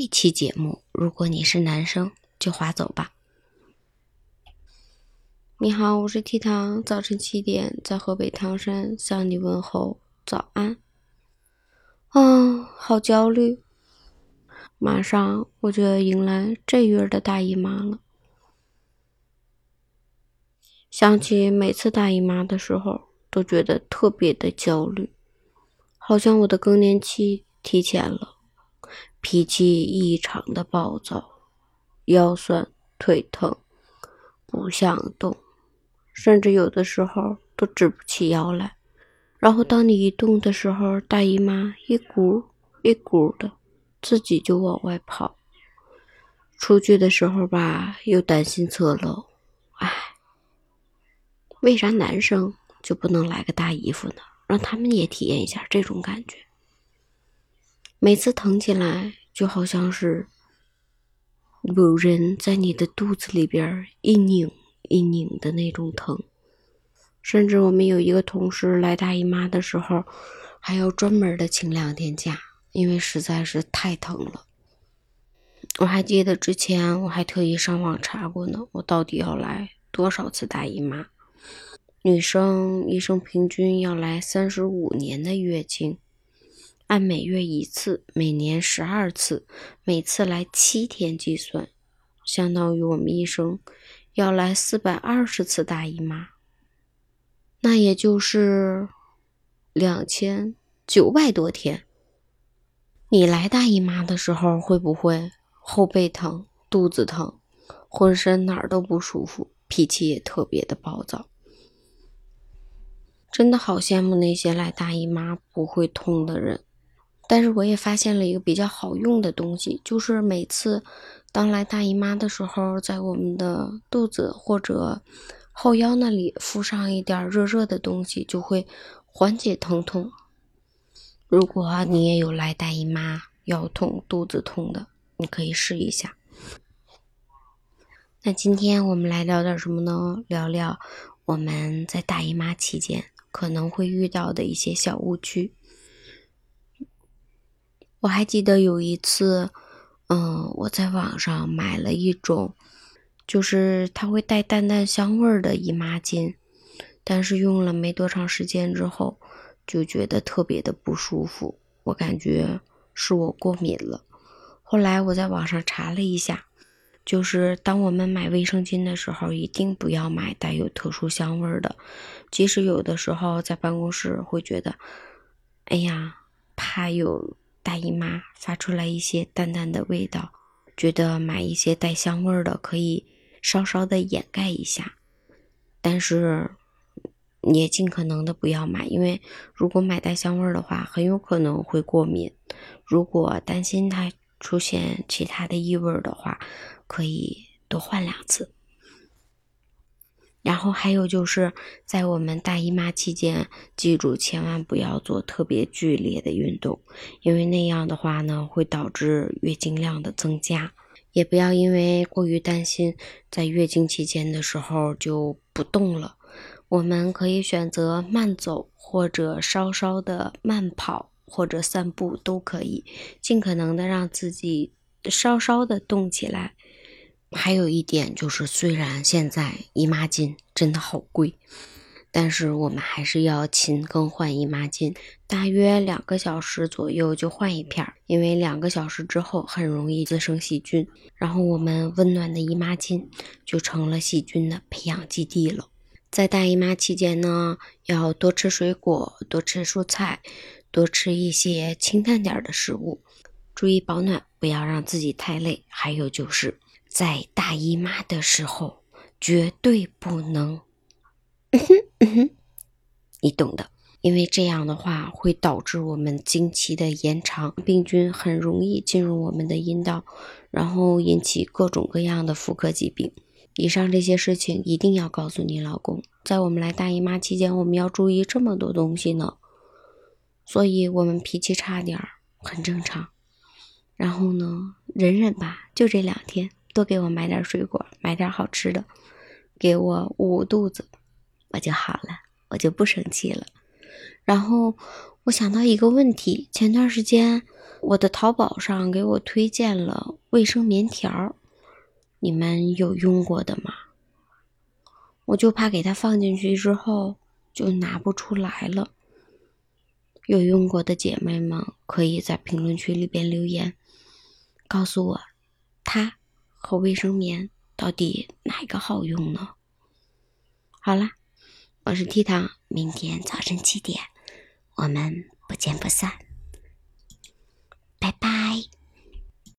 这期节目，如果你是男生，就划走吧。你好，我是 T 糖，早晨七点在河北唐山向你问候早安。啊，好焦虑，马上我就要迎来这月的大姨妈了。想起每次大姨妈的时候，都觉得特别的焦虑，好像我的更年期提前了，脾气异常的暴躁，腰酸腿疼，不想动。甚至有的时候都直不起腰来，然后当你一动的时候，大姨妈一股一股的，自己就往外跑。出去的时候吧，又担心侧漏，唉，为啥男生就不能来个大姨夫呢？让他们也体验一下这种感觉。每次疼起来，就好像是有人在你的肚子里边一拧。一拧的那种疼，甚至我们有一个同事来大姨妈的时候，还要专门的请两天假，因为实在是太疼了。我还记得之前我还特意上网查过呢，我到底要来多少次大姨妈？女生一生平均要来三十五年的月经，按每月一次，每年十二次，每次来七天计算，相当于我们一生。要来四百二十次大姨妈，那也就是两千九百多天。你来大姨妈的时候，会不会后背疼、肚子疼，浑身哪儿都不舒服，脾气也特别的暴躁？真的好羡慕那些来大姨妈不会痛的人。但是我也发现了一个比较好用的东西，就是每次当来大姨妈的时候，在我们的肚子或者后腰那里敷上一点热热的东西，就会缓解疼痛。如果你也有来大姨妈腰痛、肚子痛的，你可以试一下。那今天我们来聊点什么呢？聊聊我们在大姨妈期间可能会遇到的一些小误区。我还记得有一次，嗯，我在网上买了一种，就是它会带淡淡香味儿的姨妈巾，但是用了没多长时间之后，就觉得特别的不舒服。我感觉是我过敏了。后来我在网上查了一下，就是当我们买卫生巾的时候，一定不要买带有特殊香味儿的。即使有的时候在办公室会觉得，哎呀，怕有。大姨妈发出来一些淡淡的味道，觉得买一些带香味的可以稍稍的掩盖一下，但是也尽可能的不要买，因为如果买带香味的话，很有可能会过敏。如果担心它出现其他的异味的话，可以多换两次。然后还有就是在我们大姨妈期间，记住千万不要做特别剧烈的运动，因为那样的话呢，会导致月经量的增加。也不要因为过于担心在月经期间的时候就不动了。我们可以选择慢走，或者稍稍的慢跑，或者散步都可以，尽可能的让自己稍稍的动起来。还有一点就是，虽然现在姨妈巾真的好贵，但是我们还是要勤更换姨妈巾，大约两个小时左右就换一片，因为两个小时之后很容易滋生细菌，然后我们温暖的姨妈巾就成了细菌的培养基地了。在大姨妈期间呢，要多吃水果，多吃蔬菜，多吃一些清淡点的食物，注意保暖，不要让自己太累。还有就是。在大姨妈的时候，绝对不能，你懂的，因为这样的话会导致我们经期的延长，病菌很容易进入我们的阴道，然后引起各种各样的妇科疾病。以上这些事情一定要告诉你老公，在我们来大姨妈期间，我们要注意这么多东西呢，所以我们脾气差点儿很正常，然后呢，忍忍吧，就这两天。多给我买点水果，买点好吃的，给我捂捂肚子，我就好了，我就不生气了。然后我想到一个问题，前段时间我的淘宝上给我推荐了卫生棉条，你们有用过的吗？我就怕给它放进去之后就拿不出来了。有用过的姐妹们可以在评论区里边留言，告诉我它和卫生棉到底哪一个好用呢？好了，我是 T 糖，明天早晨七点，我们不见不散，拜拜。